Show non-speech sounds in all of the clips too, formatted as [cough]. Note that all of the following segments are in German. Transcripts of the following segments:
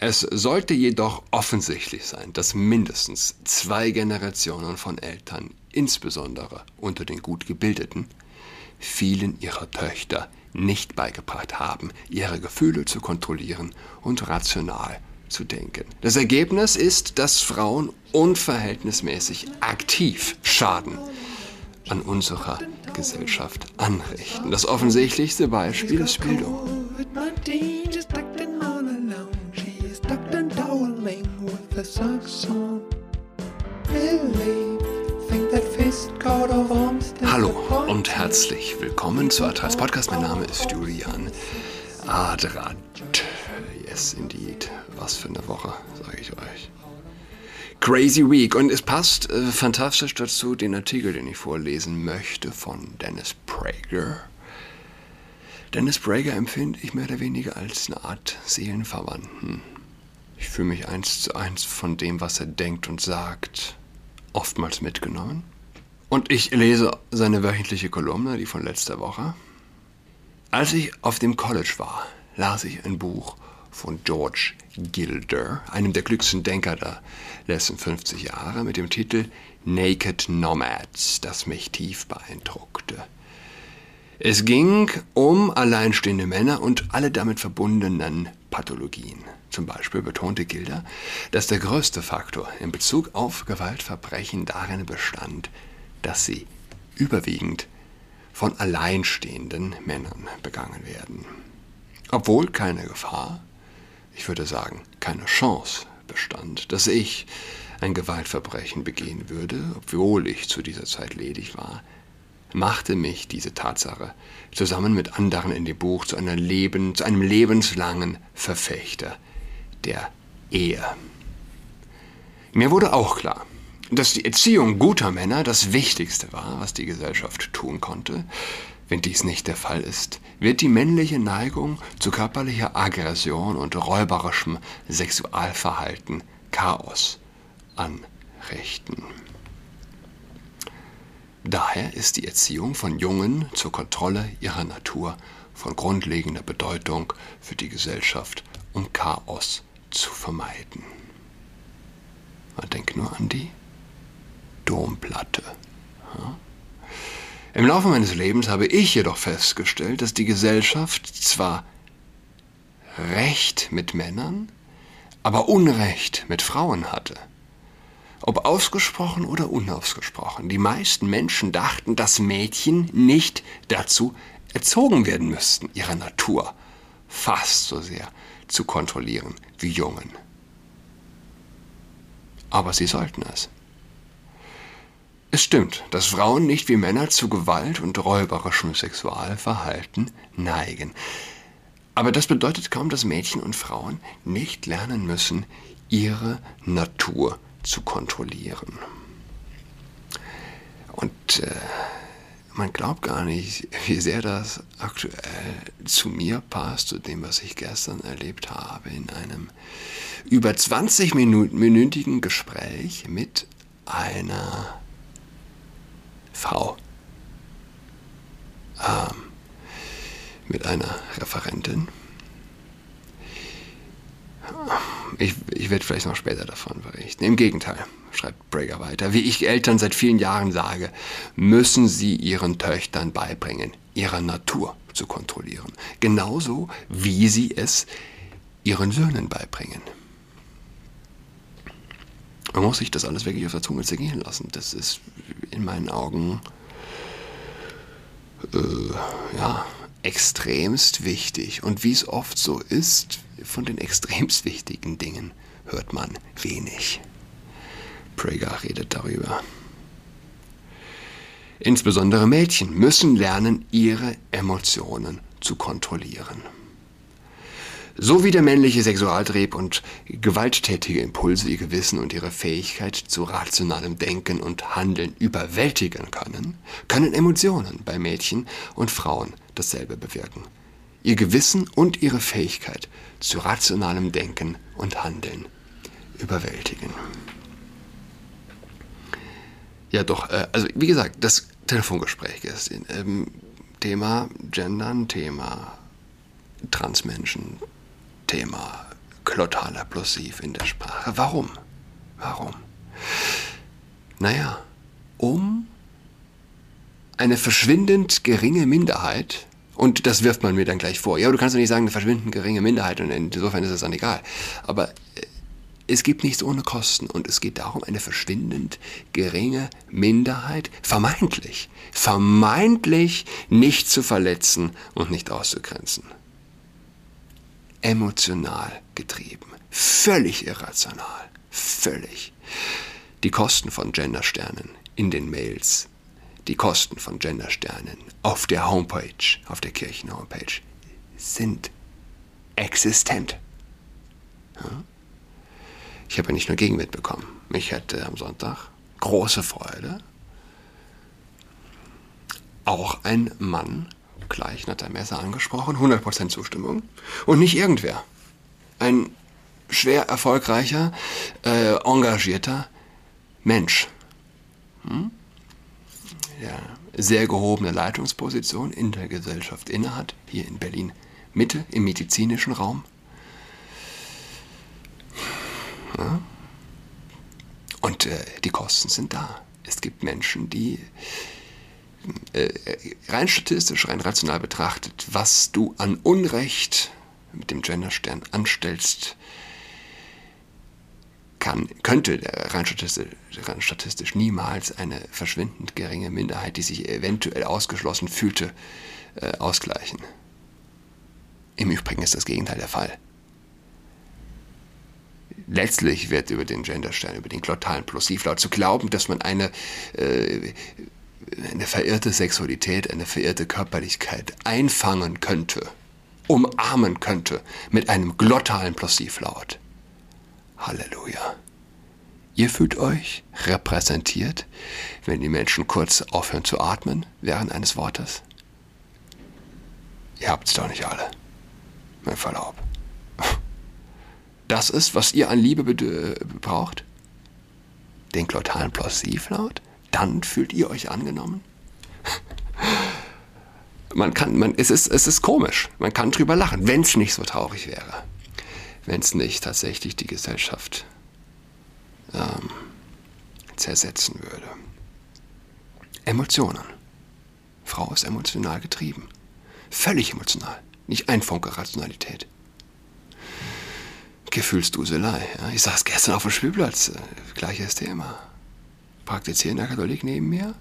Es sollte jedoch offensichtlich sein, dass mindestens zwei Generationen von Eltern, insbesondere unter den gut gebildeten, vielen ihrer Töchter nicht beigebracht haben, ihre Gefühle zu kontrollieren und rational zu denken. Das Ergebnis ist, dass Frauen unverhältnismäßig aktiv Schaden an unserer Gesellschaft anrichten. Das offensichtlichste Beispiel ist Bildung. Hallo und herzlich willkommen zu Adrats Podcast. Mein Name ist Julian Adrat. Yes, indeed. Was für eine Woche, sage ich euch. Crazy Week. Und es passt äh, fantastisch dazu den Artikel, den ich vorlesen möchte von Dennis Prager. Dennis Prager empfinde ich mehr oder weniger als eine Art Seelenverwandten. Ich fühle mich eins zu eins von dem, was er denkt und sagt, oftmals mitgenommen. Und ich lese seine wöchentliche Kolumne, die von letzter Woche. Als ich auf dem College war, las ich ein Buch von George Gilder, einem der klügsten Denker der letzten 50 Jahre, mit dem Titel Naked Nomads, das mich tief beeindruckte. Es ging um alleinstehende Männer und alle damit verbundenen Pathologien. Zum Beispiel betonte Gilder, dass der größte Faktor in Bezug auf Gewaltverbrechen darin bestand, dass sie überwiegend von alleinstehenden Männern begangen werden. Obwohl keine Gefahr, ich würde sagen keine Chance bestand, dass ich ein Gewaltverbrechen begehen würde, obwohl ich zu dieser Zeit ledig war, machte mich diese Tatsache zusammen mit anderen in dem Buch zu, Leben, zu einem lebenslangen Verfechter der Ehe. Mir wurde auch klar, dass die Erziehung guter Männer das Wichtigste war, was die Gesellschaft tun konnte. Wenn dies nicht der Fall ist, wird die männliche Neigung zu körperlicher Aggression und räuberischem Sexualverhalten Chaos anrichten. Daher ist die Erziehung von Jungen zur Kontrolle ihrer Natur von grundlegender Bedeutung für die Gesellschaft, um Chaos zu vermeiden. Man denkt nur an die Domplatte. Im Laufe meines Lebens habe ich jedoch festgestellt, dass die Gesellschaft zwar Recht mit Männern, aber Unrecht mit Frauen hatte. Ob ausgesprochen oder unausgesprochen, die meisten Menschen dachten, dass Mädchen nicht dazu erzogen werden müssten, ihre Natur fast so sehr zu kontrollieren wie Jungen. Aber sie sollten es. Es stimmt, dass Frauen nicht wie Männer zu Gewalt und räuberischem Sexualverhalten neigen. Aber das bedeutet kaum, dass Mädchen und Frauen nicht lernen müssen, ihre Natur zu kontrollieren. Und äh, man glaubt gar nicht, wie sehr das aktuell zu mir passt, zu dem, was ich gestern erlebt habe, in einem über 20-minütigen Gespräch mit einer Frau, ähm, mit einer Referentin. Ich, ich werde vielleicht noch später davon berichten. Im Gegenteil, schreibt Brager weiter, wie ich Eltern seit vielen Jahren sage, müssen sie ihren Töchtern beibringen, ihre Natur zu kontrollieren. Genauso wie sie es ihren Söhnen beibringen. Man muss sich das alles wirklich auf der Zunge zergehen lassen. Das ist in meinen Augen äh, ja, extremst wichtig. Und wie es oft so ist, von den [laughs] extremst wichtigen Dingen hört man wenig. Prager redet darüber. Insbesondere Mädchen müssen lernen, ihre Emotionen zu kontrollieren. So wie der männliche Sexualtrieb und gewalttätige Impulse ihr Gewissen und ihre Fähigkeit zu rationalem Denken und Handeln überwältigen können, können Emotionen bei Mädchen und Frauen dasselbe bewirken. Ihr Gewissen und ihre Fähigkeit zu rationalem Denken und Handeln überwältigen. Ja, doch, äh, also wie gesagt, das Telefongespräch ist ähm, Thema Gendern, Thema Transmenschen, Thema Glottal Plosiv in der Sprache. Warum? Warum? Naja, um eine verschwindend geringe Minderheit, und das wirft man mir dann gleich vor. Ja, du kannst doch nicht sagen, eine verschwindend geringe Minderheit, und insofern ist es dann egal. Aber äh, es gibt nichts ohne Kosten und es geht darum, eine verschwindend geringe Minderheit vermeintlich, vermeintlich nicht zu verletzen und nicht auszugrenzen. Emotional getrieben, völlig irrational, völlig. Die Kosten von Gendersternen in den Mails, die Kosten von Gendersternen auf der Homepage, auf der Kirchen-Homepage sind existent. Ja? Ich habe ja nicht nur Gegenwind bekommen. Mich hätte am Sonntag große Freude auch ein Mann gleich nach der Messe angesprochen, 100% Zustimmung und nicht irgendwer. Ein schwer erfolgreicher, äh, engagierter Mensch. Hm? Ja, sehr gehobene Leitungsposition in der Gesellschaft innehat, hier in Berlin Mitte im medizinischen Raum. Ja? Und äh, die Kosten sind da. Es gibt Menschen, die äh, rein statistisch, rein rational betrachtet, was du an Unrecht mit dem Genderstern anstellst, kann, könnte rein statistisch, rein statistisch niemals eine verschwindend geringe Minderheit, die sich eventuell ausgeschlossen fühlte, äh, ausgleichen. Im Übrigen ist das Gegenteil der Fall letztlich wird über den Genderstern, über den glottalen Plosivlaut zu glauben, dass man eine, äh, eine verirrte Sexualität, eine verirrte Körperlichkeit einfangen könnte, umarmen könnte mit einem glottalen Plosivlaut. Halleluja. Ihr fühlt euch repräsentiert, wenn die Menschen kurz aufhören zu atmen während eines Wortes? Ihr habt's doch nicht alle. Mein Verlaub das ist, was ihr an Liebe braucht? Den glottalen Plosivlaut? Dann fühlt ihr euch angenommen? [laughs] man kann, man, es, ist, es ist komisch. Man kann drüber lachen, wenn es nicht so traurig wäre. Wenn es nicht tatsächlich die Gesellschaft ähm, zersetzen würde. Emotionen. Frau ist emotional getrieben. Völlig emotional. Nicht ein Funke Rationalität. Gefühlsduselei. Ja. Ich saß gestern auf dem Spielplatz, äh, gleiches Thema. Praktizierender Katholik neben mir?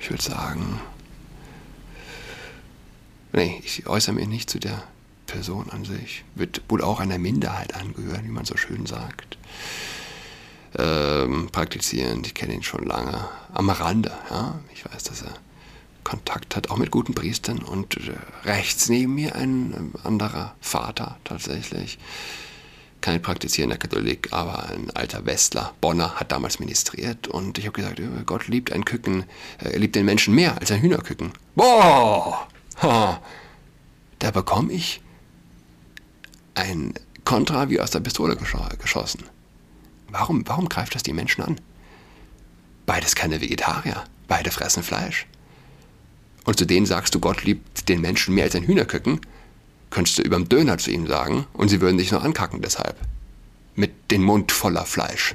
Ich würde sagen, nee, ich äußere mich nicht zu der Person an sich. Wird wohl auch einer Minderheit angehören, wie man so schön sagt. Ähm, praktizierend, ich kenne ihn schon lange. Am Rande, ja. Ich weiß, dass er Kontakt hat, auch mit guten Priestern. Und äh, rechts neben mir ein ähm, anderer Vater tatsächlich. Kein praktizierender Katholik, aber ein alter Westler. Bonner hat damals ministriert und ich habe gesagt, Gott liebt ein Küken, äh, er liebt den Menschen mehr als ein Hühnerküken. Boah! Ha. Da bekomme ich ein Kontra wie aus der Pistole geschossen. Warum, warum greift das die Menschen an? Beides keine Vegetarier, beide fressen Fleisch und zu denen sagst du, Gott liebt den Menschen mehr als ein Hühnerküken, könntest du überm Döner zu ihm sagen und sie würden dich noch ankacken deshalb. Mit dem Mund voller Fleisch.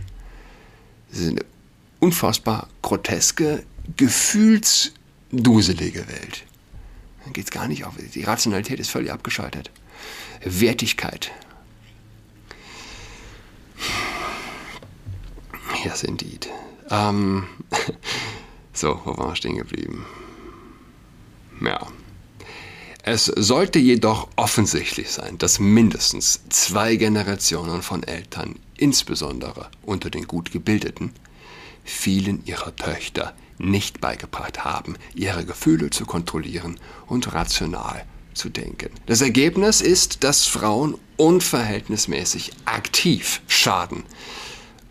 Das ist eine unfassbar groteske, gefühlsduselige Welt. Dann geht es gar nicht auf. Die Rationalität ist völlig abgeschaltet. Wertigkeit. Yes, indeed. Ähm, [laughs] so, wo waren wir stehen geblieben? Ja. Es sollte jedoch offensichtlich sein, dass mindestens zwei Generationen von Eltern, insbesondere unter den gut gebildeten, vielen ihrer Töchter nicht beigebracht haben, ihre Gefühle zu kontrollieren und rational zu denken. Das Ergebnis ist, dass Frauen unverhältnismäßig aktiv Schaden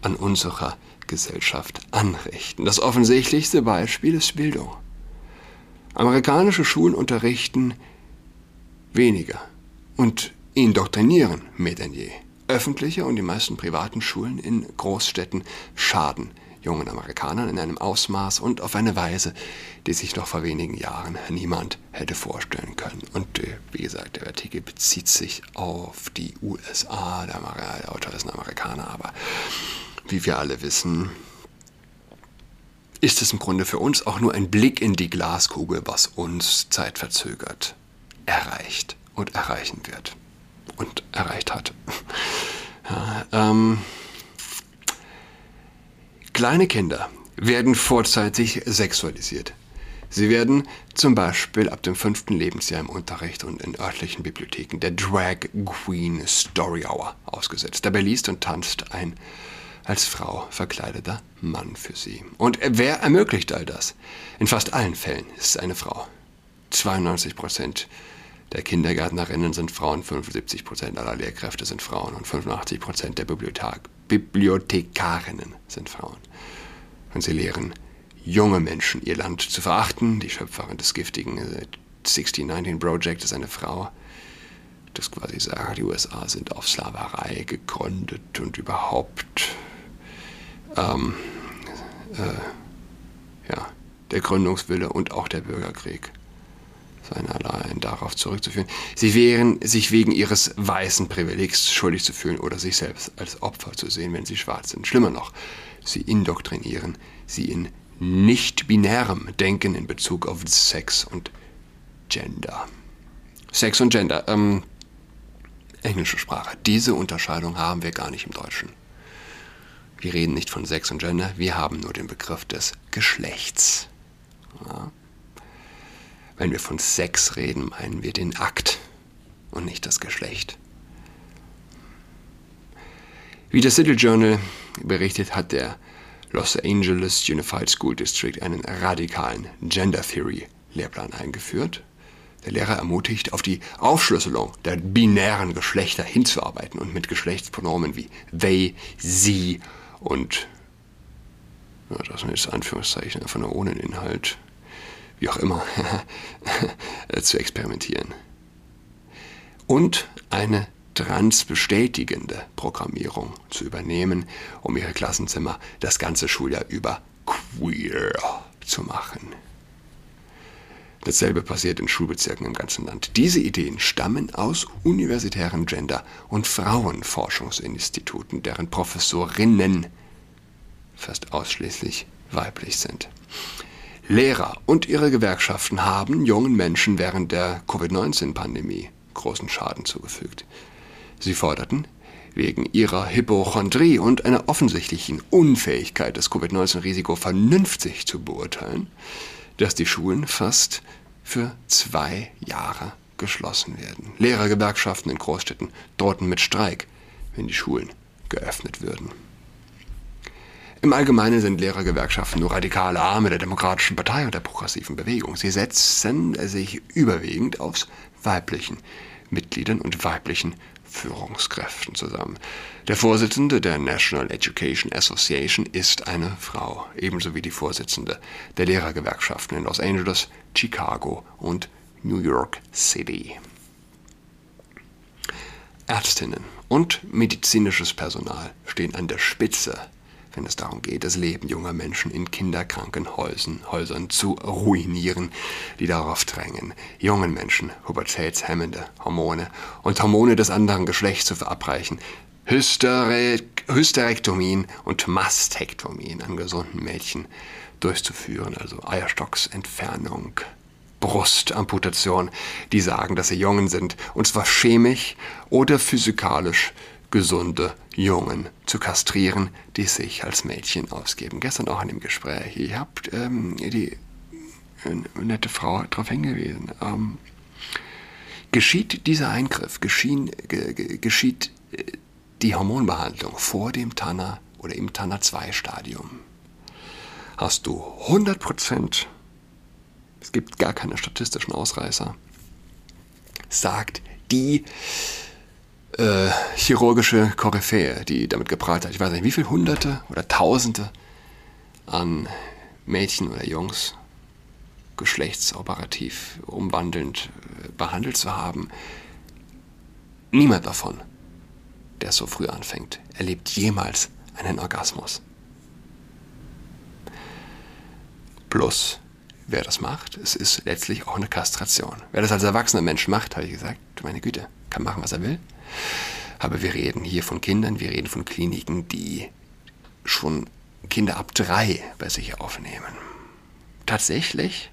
an unserer Gesellschaft anrichten. Das offensichtlichste Beispiel ist Bildung. Amerikanische Schulen unterrichten weniger und indoktrinieren mehr denn je. Öffentliche und die meisten privaten Schulen in Großstädten schaden jungen Amerikanern in einem Ausmaß und auf eine Weise, die sich noch vor wenigen Jahren niemand hätte vorstellen können. Und äh, wie gesagt, der Artikel bezieht sich auf die USA, der, der Autor ist ein Amerikaner, aber wie wir alle wissen, ist es im Grunde für uns auch nur ein Blick in die Glaskugel, was uns zeitverzögert erreicht und erreichen wird und erreicht hat. [laughs] Ja, ähm, kleine Kinder werden vorzeitig sexualisiert. Sie werden zum Beispiel ab dem fünften Lebensjahr im Unterricht und in örtlichen Bibliotheken der Drag Queen Story Hour ausgesetzt. Dabei liest und tanzt ein als Frau verkleideter Mann für sie. Und wer ermöglicht all das? In fast allen Fällen ist es eine Frau. 92 Prozent der Kindergärtnerinnen sind Frauen, 75 Prozent aller Lehrkräfte sind Frauen und 85 Prozent der Bibliothek Bibliothekarinnen sind Frauen. Und sie lehren junge Menschen ihr Land zu verachten. Die Schöpferin des giftigen 1619 Project ist eine Frau, das quasi sagt, die USA sind auf Sklaverei gegründet und überhaupt ähm, äh, ja, der Gründungswille und auch der Bürgerkrieg seien allein darauf zurückzuführen. Sie wären sich wegen ihres weißen Privilegs schuldig zu fühlen oder sich selbst als Opfer zu sehen, wenn sie schwarz sind. Schlimmer noch, sie indoktrinieren sie in nicht-binärem Denken in Bezug auf Sex und Gender. Sex und Gender, ähm, englische Sprache. Diese Unterscheidung haben wir gar nicht im Deutschen. Wir reden nicht von Sex und Gender, wir haben nur den Begriff des Geschlechts. Ja. Wenn wir von Sex reden, meinen wir den Akt und nicht das Geschlecht. Wie das City Journal berichtet, hat der Los Angeles Unified School District einen radikalen Gender Theory Lehrplan eingeführt. Der Lehrer ermutigt, auf die Aufschlüsselung der binären Geschlechter hinzuarbeiten und mit Geschlechtspronomen wie they, sie und ja, das jetzt Anführungszeichen einfach nur ohne Inhalt wie auch immer, [laughs] zu experimentieren. Und eine transbestätigende Programmierung zu übernehmen, um ihre Klassenzimmer das ganze Schuljahr über queer zu machen. Dasselbe passiert in Schulbezirken im ganzen Land. Diese Ideen stammen aus universitären Gender- und Frauenforschungsinstituten, deren Professorinnen fast ausschließlich weiblich sind. Lehrer und ihre Gewerkschaften haben jungen Menschen während der Covid-19-Pandemie großen Schaden zugefügt. Sie forderten, wegen ihrer Hypochondrie und einer offensichtlichen Unfähigkeit, das Covid-19-Risiko vernünftig zu beurteilen, dass die Schulen fast für zwei Jahre geschlossen werden. Lehrergewerkschaften in Großstädten drohten mit Streik, wenn die Schulen geöffnet würden. Im Allgemeinen sind Lehrergewerkschaften nur radikale Arme der Demokratischen Partei und der progressiven Bewegung. Sie setzen sich überwiegend aus weiblichen Mitgliedern und weiblichen Führungskräften zusammen. Der Vorsitzende der National Education Association ist eine Frau, ebenso wie die Vorsitzende der Lehrergewerkschaften in Los Angeles, Chicago und New York City. Ärztinnen und medizinisches Personal stehen an der Spitze wenn es darum geht, das Leben junger Menschen in Kinderkrankenhäusern zu ruinieren, die darauf drängen, jungen Menschen pubertätshemmende Hormone und Hormone des anderen Geschlechts zu verabreichen, Hystere Hysterektomien und Mastektomien an gesunden Mädchen durchzuführen, also Eierstocksentfernung, Brustamputation, die sagen, dass sie Jungen sind, und zwar chemisch oder physikalisch gesunde Jungen zu kastrieren, die sich als Mädchen ausgeben. Gestern auch in dem Gespräch. Ich habe ähm, die äh, nette Frau darauf hingewiesen. Ähm, geschieht dieser Eingriff, geschehen, ge, geschieht äh, die Hormonbehandlung vor dem Tanner oder im Tanner 2 Stadium, hast du 100%, es gibt gar keine statistischen Ausreißer, sagt die äh, chirurgische Koryphäe, die damit geprahlt hat. Ich weiß nicht, wie viele Hunderte oder Tausende an Mädchen oder Jungs geschlechtsoperativ umwandelnd äh, behandelt zu haben. Niemand davon, der so früh anfängt, erlebt jemals einen Orgasmus. Plus, wer das macht, es ist letztlich auch eine Kastration. Wer das als erwachsener Mensch macht, habe ich gesagt, meine Güte, kann machen, was er will. Aber wir reden hier von Kindern, wir reden von Kliniken, die schon Kinder ab drei bei sich aufnehmen. Tatsächlich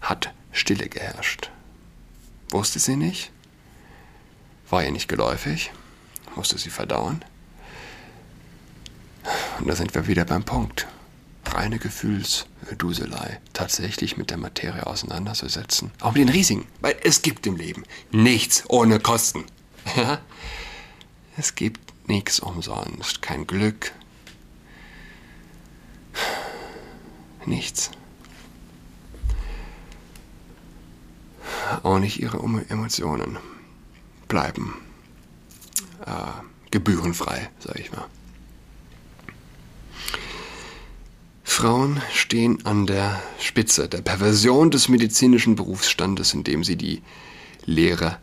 hat Stille geherrscht. Wusste sie nicht, war ihr nicht geläufig, musste sie verdauen. Und da sind wir wieder beim Punkt. Reine Gefühlsduselei. Tatsächlich mit der Materie auseinanderzusetzen. Auch mit den Risiken. Weil es gibt im Leben nichts ohne Kosten. [laughs] es gibt nichts umsonst. Kein Glück. Nichts. Auch nicht ihre Emotionen bleiben äh, gebührenfrei, sage ich mal. Frauen stehen an der Spitze der Perversion des medizinischen Berufsstandes, indem sie die Lehre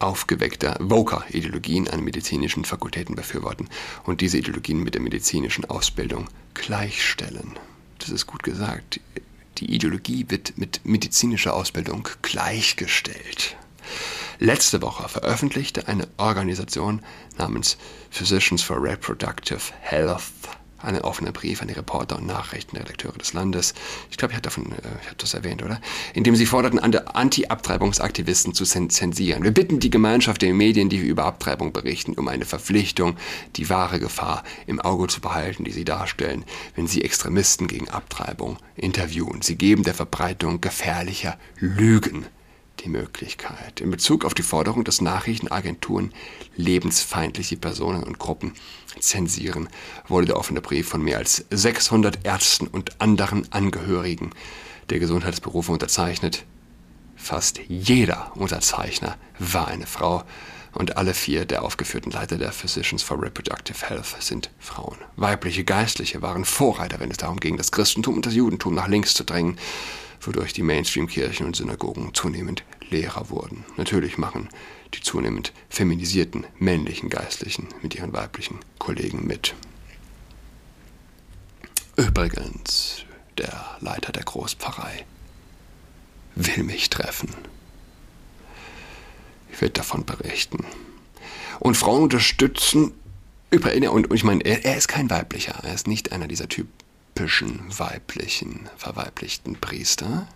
aufgeweckter Voker-Ideologien an medizinischen Fakultäten befürworten und diese Ideologien mit der medizinischen Ausbildung gleichstellen. Das ist gut gesagt. Die Ideologie wird mit medizinischer Ausbildung gleichgestellt. Letzte Woche veröffentlichte eine Organisation namens Physicians for Reproductive Health einen offenen Brief an die Reporter und Nachrichtenredakteure des Landes. Ich glaube, ich hatte davon, äh, ich habe das erwähnt, oder? In dem sie forderten, Anti-Abtreibungsaktivisten zu zensieren. Wir bitten die Gemeinschaft der Medien, die über Abtreibung berichten, um eine Verpflichtung, die wahre Gefahr im Auge zu behalten, die sie darstellen, wenn sie Extremisten gegen Abtreibung interviewen. Sie geben der Verbreitung gefährlicher Lügen die Möglichkeit. In Bezug auf die Forderung, dass Nachrichtenagenturen lebensfeindliche Personen und Gruppen zensieren, wurde der offene Brief von mehr als 600 Ärzten und anderen Angehörigen der Gesundheitsberufe unterzeichnet. Fast jeder Unterzeichner war eine Frau und alle vier der aufgeführten Leiter der Physicians for Reproductive Health sind Frauen. Weibliche Geistliche waren Vorreiter, wenn es darum ging, das Christentum und das Judentum nach links zu drängen wodurch die Mainstream-Kirchen und Synagogen zunehmend leerer wurden. Natürlich machen die zunehmend feminisierten männlichen Geistlichen mit ihren weiblichen Kollegen mit. Übrigens, der Leiter der Großpfarrei will mich treffen. Ich werde davon berichten. Und Frauen unterstützen, und ich meine, er, ist kein weiblicher, er ist nicht einer dieser Typen typischen weiblichen, verweiblichten Priester.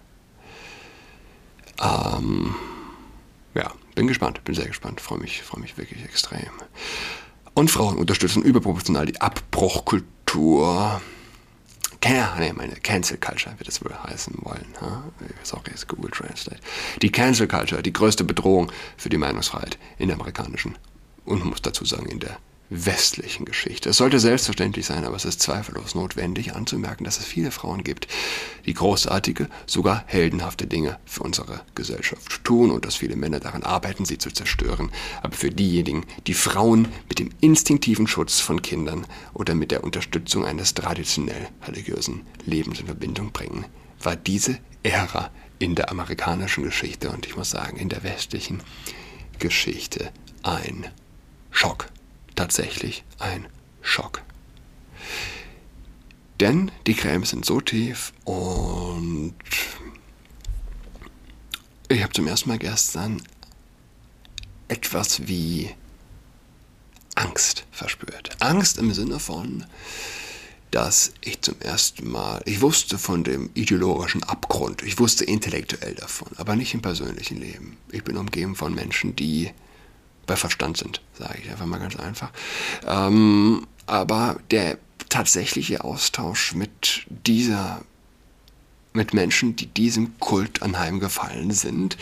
Ähm, ja, bin gespannt, bin sehr gespannt, freue mich, freue mich wirklich extrem. Und Frauen unterstützen überproportional die Abbruchkultur. Can, nee, meine Cancel Culture wird es wohl heißen wollen. Sorry, ist Google Translate. Die Cancel Culture, die größte Bedrohung für die Meinungsfreiheit in der amerikanischen und muss dazu sagen in der westlichen Geschichte. Es sollte selbstverständlich sein, aber es ist zweifellos notwendig anzumerken, dass es viele Frauen gibt, die großartige, sogar heldenhafte Dinge für unsere Gesellschaft tun und dass viele Männer daran arbeiten, sie zu zerstören. Aber für diejenigen, die Frauen mit dem instinktiven Schutz von Kindern oder mit der Unterstützung eines traditionell religiösen Lebens in Verbindung bringen, war diese Ära in der amerikanischen Geschichte und ich muss sagen in der westlichen Geschichte ein Schock tatsächlich ein Schock. Denn die Gräben sind so tief und ich habe zum ersten Mal gestern etwas wie Angst verspürt. Angst im Sinne von, dass ich zum ersten Mal, ich wusste von dem ideologischen Abgrund, ich wusste intellektuell davon, aber nicht im persönlichen Leben. Ich bin umgeben von Menschen, die bei Verstand sind, sage ich einfach mal ganz einfach. Ähm, aber der tatsächliche Austausch mit dieser, mit Menschen, die diesem Kult anheimgefallen sind,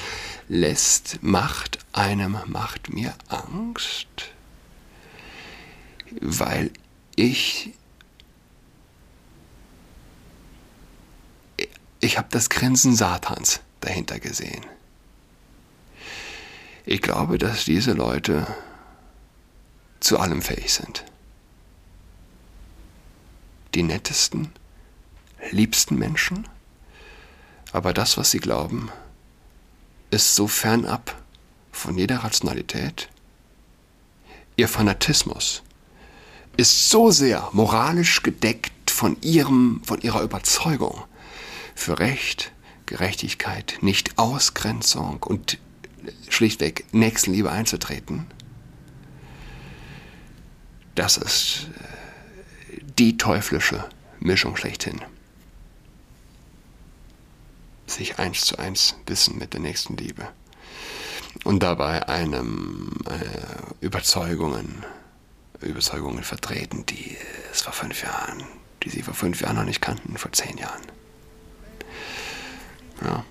lässt, macht einem, macht mir Angst, weil ich ich habe das Grinsen Satans dahinter gesehen. Ich glaube, dass diese Leute zu allem fähig sind. Die nettesten, liebsten Menschen, aber das, was sie glauben, ist so fernab von jeder Rationalität. Ihr Fanatismus ist so sehr moralisch gedeckt von ihrem, von ihrer Überzeugung, für Recht, Gerechtigkeit, nicht Ausgrenzung und schlichtweg Nächstenliebe einzutreten, das ist äh, die teuflische Mischung schlechthin. Sich eins zu eins wissen mit der Nächstenliebe und dabei einem äh, Überzeugungen, Überzeugungen vertreten, die es vor fünf Jahren, die sie vor fünf Jahren noch nicht kannten, vor zehn Jahren. Ja.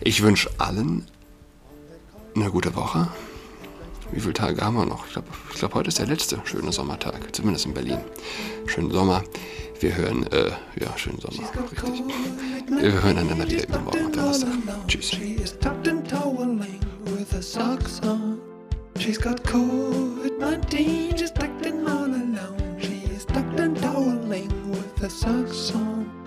Ich wünsche allen eine gute Woche. Wie viele Tage haben wir noch? Ich glaube, glaub, heute ist der letzte schöne Sommertag, zumindest in Berlin. Schönen Sommer. Wir hören, äh, ja, schönen Sommer, richtig. Wir hören einander wieder übermorgen am Donnerstag. Tschüss. She's got COVID-19, she's tucked in all alone. She tucked and toweling with her socks on.